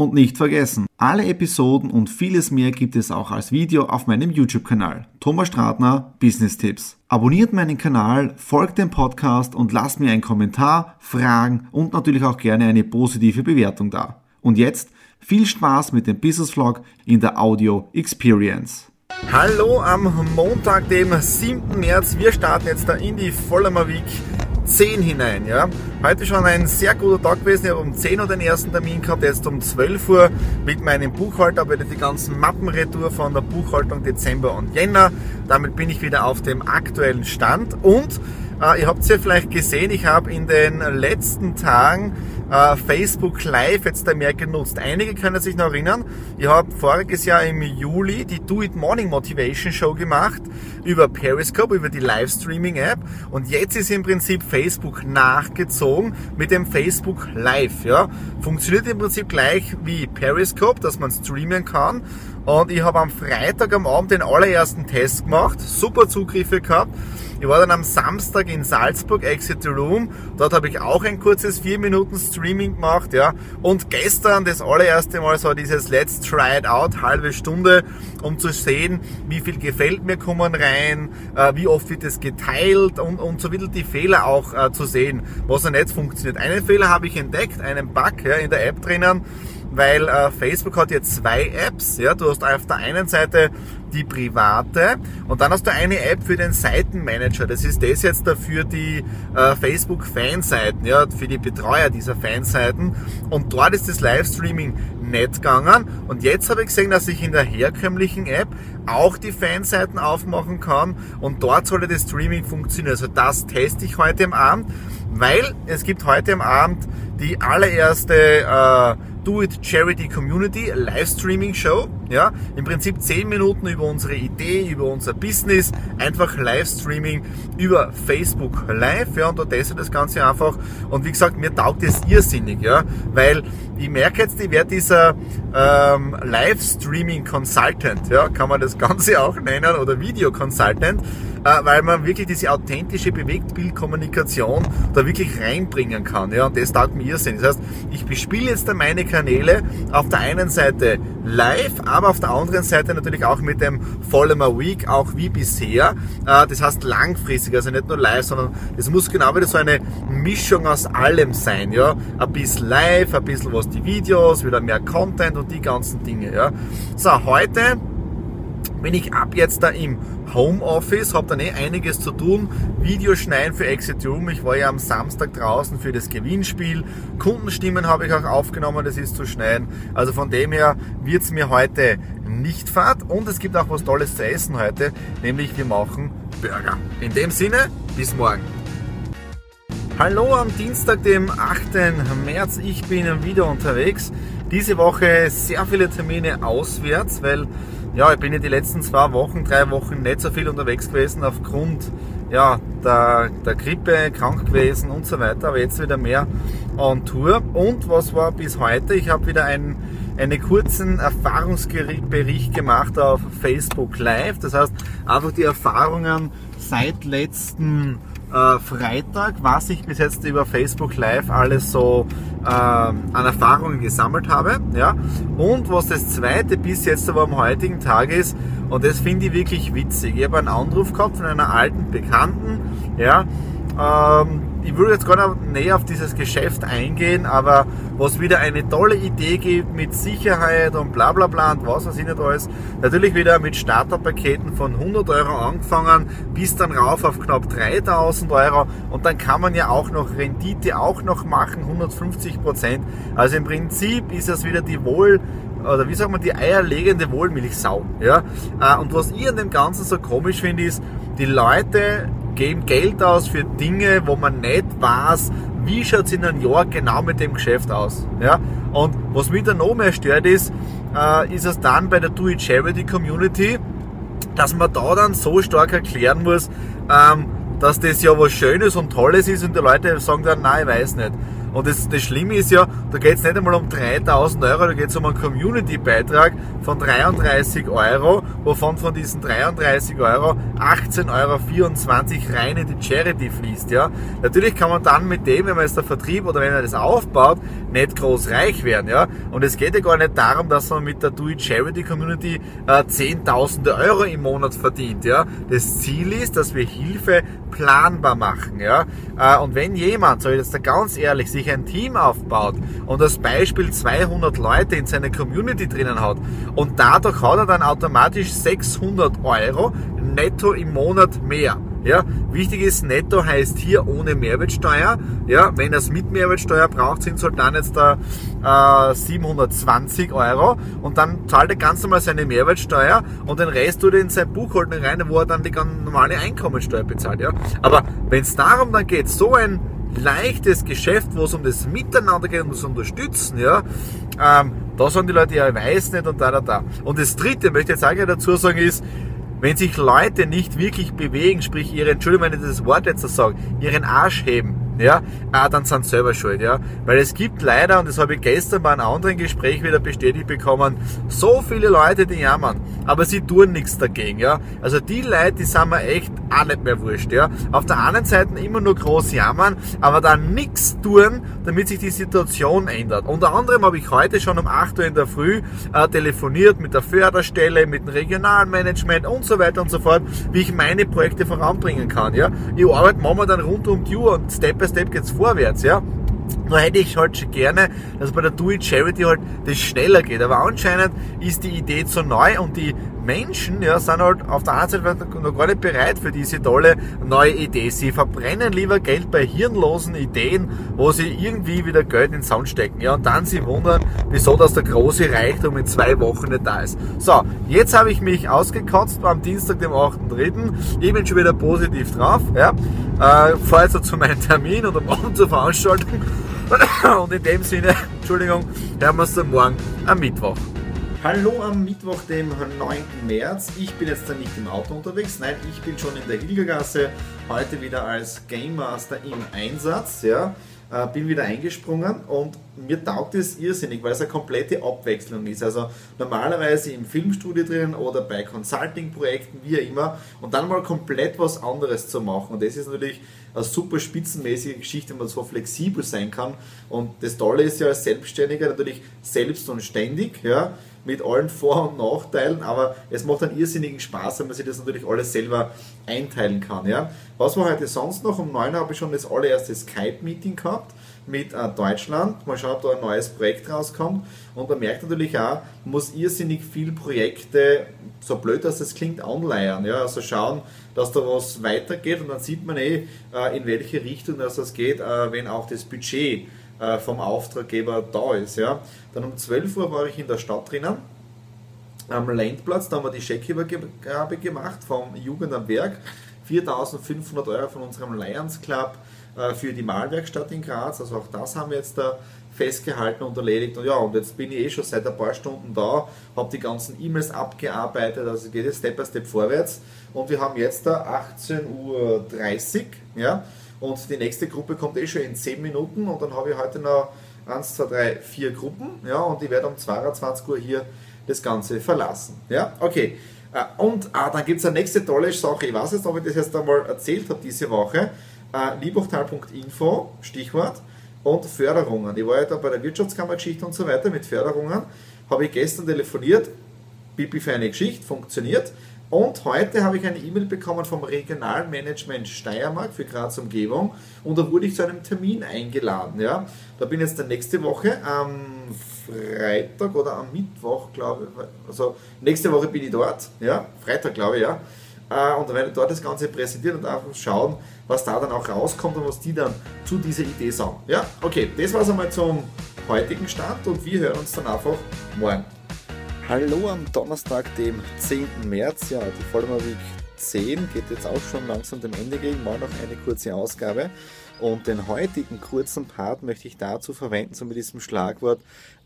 Und nicht vergessen, alle Episoden und vieles mehr gibt es auch als Video auf meinem YouTube-Kanal. Thomas Stratner, Business Tipps. Abonniert meinen Kanal, folgt dem Podcast und lasst mir einen Kommentar, Fragen und natürlich auch gerne eine positive Bewertung da. Und jetzt viel Spaß mit dem Business Vlog in der Audio Experience. Hallo am Montag, dem 7. März. Wir starten jetzt da in die Vollmer Week 10 hinein. Ja. Heute schon ein sehr guter Tag gewesen. Ich habe um 10 Uhr den ersten Termin gehabt, jetzt um 12 Uhr mit meinem Buchhalter, aber die ganzen Mappen retour von der Buchhaltung Dezember und Jänner. Damit bin ich wieder auf dem aktuellen Stand und äh, ihr habt es ja vielleicht gesehen, ich habe in den letzten Tagen äh, Facebook Live jetzt da mehr genutzt. Einige können sich noch erinnern, ich habe voriges Jahr im Juli die Do It Morning Motivation Show gemacht über Periscope, über die Livestreaming App und jetzt ist im Prinzip Facebook nachgezogen mit dem Facebook Live. Ja. Funktioniert im Prinzip gleich wie Periscope, dass man streamen kann und ich habe am Freitag am Abend den allerersten Test gemacht, super Zugriffe gehabt ich war dann am Samstag in Salzburg, Exit the Room. Dort habe ich auch ein kurzes 4 Minuten Streaming gemacht, ja. Und gestern das allererste Mal so dieses Let's Try It Out, halbe Stunde, um zu sehen, wie viel gefällt mir kommen rein, äh, wie oft wird es geteilt und, und so ein bisschen die Fehler auch äh, zu sehen, was ja nicht funktioniert. Einen Fehler habe ich entdeckt, einen Bug ja, in der App drinnen weil äh, Facebook hat jetzt zwei Apps. Ja, du hast auf der einen Seite die private und dann hast du eine App für den Seitenmanager. Das ist das jetzt dafür die äh, Facebook Fanseiten, ja, für die Betreuer dieser Fanseiten. Und dort ist das Livestreaming nicht gegangen. Und jetzt habe ich gesehen, dass ich in der herkömmlichen App auch die Fanseiten aufmachen kann und dort sollte das Streaming funktionieren. Also das teste ich heute am Abend, weil es gibt heute am Abend die allererste äh, Do It Charity Community Livestreaming Show. Ja, im Prinzip 10 Minuten über unsere Idee, über unser Business, einfach Livestreaming über Facebook Live. Ja, und da teste das Ganze einfach. Und wie gesagt, mir taugt es irrsinnig, ja, weil ich merke jetzt, ich werde dieser ähm, Livestreaming Consultant, ja, kann man das Ganze auch nennen, oder Video Consultant weil man wirklich diese authentische Bewegtbildkommunikation da wirklich reinbringen kann. Ja, und das taugt mir Irrsinn. Das heißt, ich bespiele jetzt da meine Kanäle auf der einen Seite live, aber auf der anderen Seite natürlich auch mit dem Follower Week, auch wie bisher. Äh, das heißt langfristig, also nicht nur live, sondern es muss genau wieder so eine Mischung aus allem sein. Ja, ein bisschen live, ein bisschen was die Videos, wieder mehr Content und die ganzen Dinge. Ja, so heute bin ich ab jetzt da im Homeoffice, habe dann eh einiges zu tun. Videoschneiden für Exit Room. Ich war ja am Samstag draußen für das Gewinnspiel. Kundenstimmen habe ich auch aufgenommen, das ist zu schneiden. Also von dem her wird es mir heute nicht fad und es gibt auch was Tolles zu essen heute, nämlich wir machen Burger. In dem Sinne, bis morgen. Hallo am Dienstag, dem 8. März. Ich bin wieder unterwegs. Diese Woche sehr viele Termine auswärts, weil ja, ich bin ja die letzten zwei Wochen, drei Wochen nicht so viel unterwegs gewesen aufgrund ja, der, der Grippe, krank gewesen und so weiter, aber jetzt wieder mehr on Tour. Und was war bis heute? Ich habe wieder einen, einen kurzen Erfahrungsbericht gemacht auf Facebook Live. Das heißt, einfach die Erfahrungen seit letzten äh, Freitag, was ich bis jetzt über Facebook Live alles so an Erfahrungen gesammelt habe. Ja? Und was das zweite bis jetzt aber am heutigen Tag ist, und das finde ich wirklich witzig. Ich habe einen Anruf gehabt von einer alten Bekannten, ja, ähm, ich würde jetzt gar nicht näher auf dieses Geschäft eingehen, aber was wieder eine tolle Idee gibt mit Sicherheit und bla bla bla und was weiß ich nicht alles. Natürlich wieder mit Starterpaketen von 100 Euro angefangen bis dann rauf auf knapp 3000 Euro und dann kann man ja auch noch Rendite auch noch machen, 150 Prozent. Also im Prinzip ist das wieder die wohl oder wie sagt man, die eierlegende Wohlmilchsau. Ja? Äh, und was ich an dem Ganzen so komisch finde, ist, die Leute geben Geld aus für Dinge, wo man nicht weiß, wie schaut es in einem Jahr genau mit dem Geschäft aus. Ja? Und was mich dann noch mehr stört ist, äh, ist es dann bei der Do-It-Charity-Community, dass man da dann so stark erklären muss, ähm, dass das ja was Schönes und Tolles ist und die Leute sagen dann, nein, ich weiß nicht. Und das, das Schlimme ist ja, da geht es nicht einmal um 3000 Euro, da geht es um einen Community-Beitrag von 33 Euro, wovon von diesen 33 Euro 18,24 Euro rein in die Charity fließt. Ja? Natürlich kann man dann mit dem, wenn man jetzt der Vertrieb oder wenn man das aufbaut, nicht groß reich werden. Ja? Und es geht ja gar nicht darum, dass man mit der Do It Charity Community äh, Zehntausende Euro im Monat verdient. Ja? Das Ziel ist, dass wir Hilfe planbar machen. Ja? Äh, und wenn jemand, so jetzt da ganz ehrlich, sich ein Team aufbaut und als Beispiel 200 Leute in seiner Community drinnen hat und dadurch hat er dann automatisch 600 Euro netto im Monat mehr. Ja, wichtig ist, netto heißt hier ohne Mehrwertsteuer. Ja, wenn er es mit Mehrwertsteuer braucht, sind es halt dann jetzt da äh, 720 Euro und dann zahlt er ganz normal seine Mehrwertsteuer und den Rest tut er in sein Buchhaltung rein, wo er dann die ganz normale Einkommensteuer bezahlt. Ja, aber wenn es darum dann geht, so ein leichtes Geschäft, wo es um das Miteinander geht, um das Unterstützen, ja, ähm, da sagen die Leute, ja, ich weiß nicht und da, da, da. Und das dritte, möchte ich jetzt auch dazu sagen, ist, wenn sich Leute nicht wirklich bewegen, sprich ihre, Entschuldigung, wenn ich das Wort jetzt so sage, ihren Arsch heben, ja, ah, dann sind sie selber schuld, ja. Weil es gibt leider, und das habe ich gestern bei einem anderen Gespräch wieder bestätigt bekommen, so viele Leute, die jammern, aber sie tun nichts dagegen, ja. Also die Leute, die sind mir echt auch nicht mehr wurscht, ja. Auf der anderen Seite immer nur groß jammern, aber dann nichts tun, damit sich die Situation ändert. Unter anderem habe ich heute schon um 8 Uhr in der Früh äh, telefoniert mit der Förderstelle, mit dem Regionalmanagement und so weiter und so fort, wie ich meine Projekte voranbringen kann, ja. Ich arbeite momentan rund um die Uhr und Step by Step geht's vorwärts, ja. Nur hätte ich halt schon gerne, dass bei der Do It Charity halt das schneller geht. Aber anscheinend ist die Idee zu neu und die Menschen ja, sind halt auf der einen Seite noch gar nicht bereit für diese tolle neue Idee. Sie verbrennen lieber Geld bei hirnlosen Ideen, wo sie irgendwie wieder Geld in den Sound stecken. Ja, und dann sie wundern, wieso dass der große Reichtum in zwei Wochen nicht da ist. So, jetzt habe ich mich ausgekotzt am Dienstag, dem 8.3. Ich bin schon wieder positiv drauf. Ja. Äh, fahre jetzt zu meinem Termin am Abend zur Veranstaltung. Und in dem Sinne, Entschuldigung, hören wir uns dann morgen am Mittwoch. Hallo am Mittwoch, dem 9. März. Ich bin jetzt da nicht im Auto unterwegs, nein, ich bin schon in der Hilgergasse, heute wieder als Game Master im Einsatz. Ja. Äh, bin wieder eingesprungen und mir taugt es irrsinnig, weil es eine komplette Abwechslung ist. Also normalerweise im Filmstudio drin oder bei Consulting-Projekten, wie immer, und dann mal komplett was anderes zu machen. Und das ist natürlich eine super spitzenmäßige Geschichte, wenn man so flexibel sein kann. Und das Tolle ist ja als Selbstständiger natürlich selbst und ständig. Ja mit allen Vor- und Nachteilen, aber es macht einen irrsinnigen Spaß, wenn man sich das natürlich alles selber einteilen kann. Ja. Was war heute sonst noch? Um 9 Uhr habe ich schon das allererste Skype-Meeting gehabt mit äh, Deutschland. Mal schauen, ob da ein neues Projekt rauskommt. Und man merkt natürlich auch, man muss irrsinnig viel Projekte, so blöd dass es klingt, anleiern. Ja? Also schauen, dass da was weitergeht und dann sieht man eh, äh, in welche Richtung das geht, äh, wenn auch das Budget äh, vom Auftraggeber da ist. Ja. Dann um 12 Uhr war ich in der Stadt drinnen, am Landplatz, da haben wir die Scheckübergabe gemacht vom Jugend am Werk. 4500 Euro von unserem Lions Club äh, für die Malwerkstatt in Graz. Also auch das haben wir jetzt da festgehalten und erledigt. Und ja, und jetzt bin ich eh schon seit ein paar Stunden da, habe die ganzen E-Mails abgearbeitet, also geht es Step by Step vorwärts. Und wir haben jetzt da 18.30 Uhr, ja, und die nächste Gruppe kommt eh schon in 10 Minuten und dann habe ich heute noch 1, 2, 3, 4 Gruppen. Ja, und ich werde um 22 Uhr hier das Ganze verlassen. Ja, okay. Äh, und ah, dann gibt es eine nächste tolle Sache. Ich weiß jetzt, ob ich das jetzt einmal erzählt habe diese Woche. Äh, Liebachtal.info, Stichwort, und Förderungen. Ich war ja da bei der Wirtschaftskammergeschichte und so weiter mit Förderungen. Habe ich gestern telefoniert. Pipi für eine Geschichte, funktioniert. Und heute habe ich eine E-Mail bekommen vom Regionalmanagement Steiermark für Graz Umgebung und da wurde ich zu einem Termin eingeladen. Ja. Da bin ich jetzt nächste Woche am Freitag oder am Mittwoch, glaube ich, also nächste Woche bin ich dort, ja, Freitag glaube ich, ja. Äh, und dann werde ich dort das Ganze präsentieren und einfach schauen, was da dann auch rauskommt und was die dann zu dieser Idee sagen. Ja, okay, das war es einmal zum heutigen Start und wir hören uns dann einfach morgen. Hallo am Donnerstag, dem 10. März. Ja, die Vollmer Week 10 geht jetzt auch schon langsam dem Ende gegen. Mal noch eine kurze Ausgabe. Und den heutigen kurzen Part möchte ich dazu verwenden, so mit diesem Schlagwort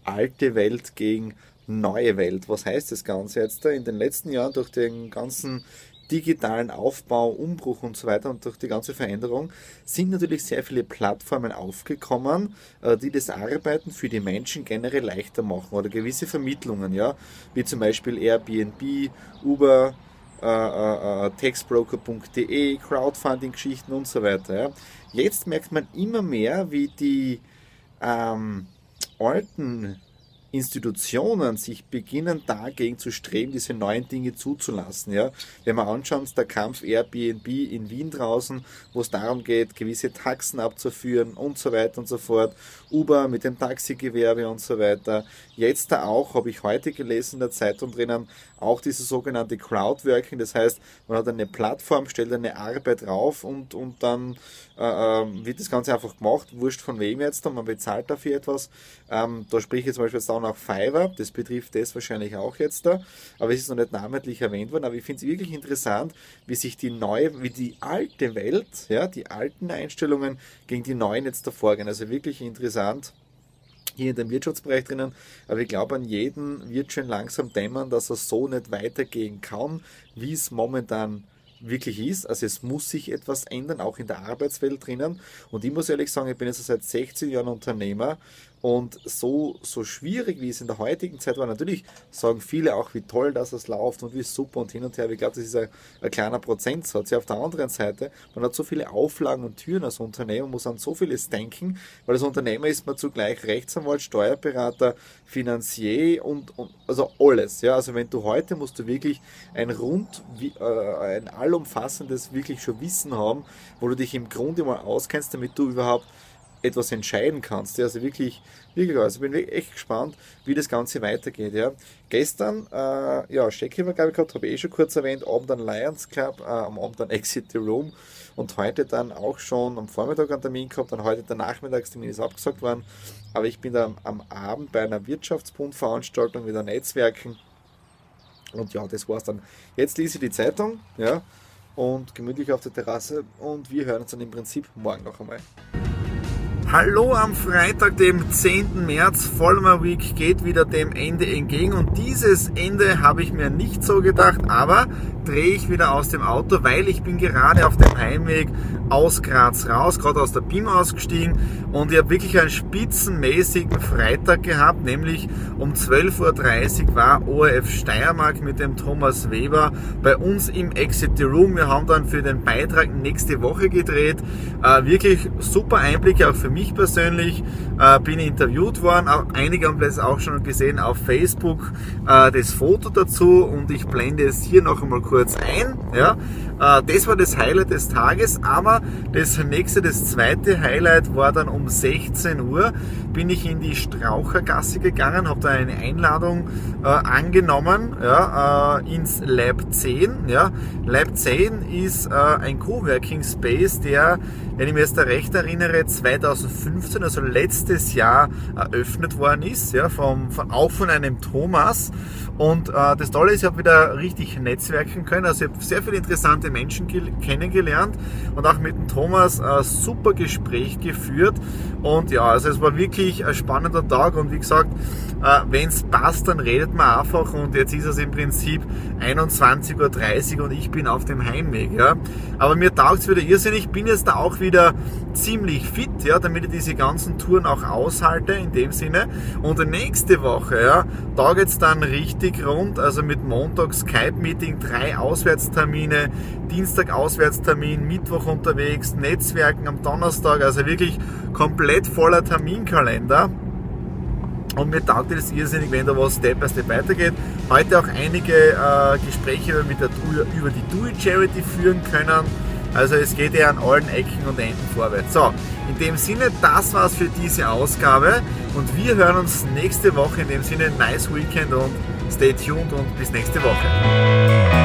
alte Welt gegen neue Welt. Was heißt das Ganze jetzt? In den letzten Jahren durch den ganzen digitalen Aufbau, Umbruch und so weiter und durch die ganze Veränderung sind natürlich sehr viele Plattformen aufgekommen, äh, die das Arbeiten für die Menschen generell leichter machen oder gewisse Vermittlungen, ja, wie zum Beispiel Airbnb, Uber, äh, äh, äh textbroker.de, Crowdfunding-Geschichten und so weiter. Ja. Jetzt merkt man immer mehr, wie die ähm, alten Institutionen sich beginnen dagegen zu streben, diese neuen Dinge zuzulassen. Ja? Wenn wir anschauen, der Kampf Airbnb in Wien draußen, wo es darum geht, gewisse Taxen abzuführen und so weiter und so fort, Uber mit dem Taxigewerbe und so weiter. Jetzt da auch, habe ich heute gelesen in der Zeitung drinnen, auch dieses sogenannte Crowdworking, das heißt, man hat eine Plattform, stellt eine Arbeit drauf und, und dann äh, ähm, wird das Ganze einfach gemacht, wurscht von wem jetzt, und man bezahlt dafür etwas. Ähm, da spreche ich zum Beispiel jetzt auch nach Fiverr, das betrifft das wahrscheinlich auch jetzt da, aber es ist noch nicht namentlich erwähnt worden, aber ich finde es wirklich interessant, wie sich die neue, wie die alte Welt, ja, die alten Einstellungen gegen die neuen jetzt da vorgehen. Also wirklich interessant hier in dem Wirtschaftsbereich drinnen, aber ich glaube, an jeden wird schon langsam dämmern, dass er so nicht weitergehen kann, wie es momentan wirklich ist. Also es muss sich etwas ändern, auch in der Arbeitswelt drinnen. Und ich muss ehrlich sagen, ich bin jetzt seit 16 Jahren Unternehmer und so, so schwierig, wie es in der heutigen Zeit war, natürlich sagen viele auch, wie toll dass es läuft und wie super und hin und her. Ich glaube, das ist ein, ein kleiner Prozentsatz. Ja, auf der anderen Seite, man hat so viele Auflagen und Türen als Unternehmer, muss an so vieles denken, weil als Unternehmer ist man zugleich Rechtsanwalt, Steuerberater, Finanzier und, und also alles. Ja, also wenn du heute musst du wirklich ein rund, äh, ein allumfassendes wirklich schon Wissen haben, wo du dich im Grunde mal auskennst, damit du überhaupt etwas entscheiden kannst. Also wirklich, wirklich, also ich bin echt gespannt, wie das Ganze weitergeht. Ja. Gestern, äh, ja, Steckübergabe gehabt, habe ich eh schon kurz erwähnt, Abend dann Lions Club, äh, am Abend dann Exit the Room und heute dann auch schon am Vormittag einen Termin gehabt, dann heute der Nachmittagstermin ist abgesagt worden, aber ich bin dann am Abend bei einer Wirtschaftsbundveranstaltung wieder Netzwerken und ja, das war's dann. Jetzt lese ich die Zeitung, ja, und gemütlich auf der Terrasse und wir hören uns dann im Prinzip morgen noch einmal. Hallo am Freitag, dem 10. März. Vollmer Week geht wieder dem Ende entgegen und dieses Ende habe ich mir nicht so gedacht, aber drehe ich wieder aus dem Auto, weil ich bin gerade auf dem Heimweg aus Graz raus, gerade aus der BIM ausgestiegen und ich habe wirklich einen spitzenmäßigen Freitag gehabt, nämlich um 12.30 Uhr war ORF Steiermark mit dem Thomas Weber bei uns im Exit Room. Wir haben dann für den Beitrag nächste Woche gedreht. Äh, wirklich super Einblicke auch für mich persönlich. Äh, bin interviewt worden, einige haben das auch schon gesehen auf Facebook, äh, das Foto dazu und ich blende es hier noch einmal kurz kurz ein. Ja. Äh, das war das Highlight des Tages, aber das nächste, das zweite Highlight war dann um 16 Uhr, bin ich in die Strauchergasse gegangen, habe da eine Einladung äh, angenommen ja, äh, ins Lab 10. Ja. Lab 10 ist äh, ein Coworking Space, der, wenn ich mich jetzt recht erinnere, 2015, also letztes Jahr eröffnet worden ist, ja, vom, auch von einem Thomas. Und äh, das Tolle ist, ich habe wieder richtig netzwerken können. Also ich habe sehr viele interessante Menschen kennengelernt und auch mit dem Thomas ein super Gespräch geführt. Und ja, also es war wirklich ein spannender Tag und wie gesagt, äh, wenn es passt, dann redet man einfach und jetzt ist es im Prinzip 21.30 Uhr und ich bin auf dem Heimweg. Ja. Aber mir taugt es wieder irrsinnig. Ich bin jetzt da auch wieder ziemlich fit, ja, damit ich diese ganzen Touren auch aushalte in dem Sinne. Und nächste Woche, ja, da geht es dann richtig rund, also mit Montag Skype-Meeting, drei Auswärtstermine, Dienstag Auswärtstermin, Mittwoch unterwegs, Netzwerken am Donnerstag, also wirklich komplett voller Terminkalender. Und mir taugt das irrsinnig, wenn da was Step by Step weitergeht. Heute auch einige äh, Gespräche mit der, über die Do It Charity führen können. Also es geht ja an allen Ecken und Enden vorwärts. So, in dem Sinne, das war's für diese Ausgabe und wir hören uns nächste Woche. In dem Sinne, nice Weekend und stay tuned und bis nächste Woche.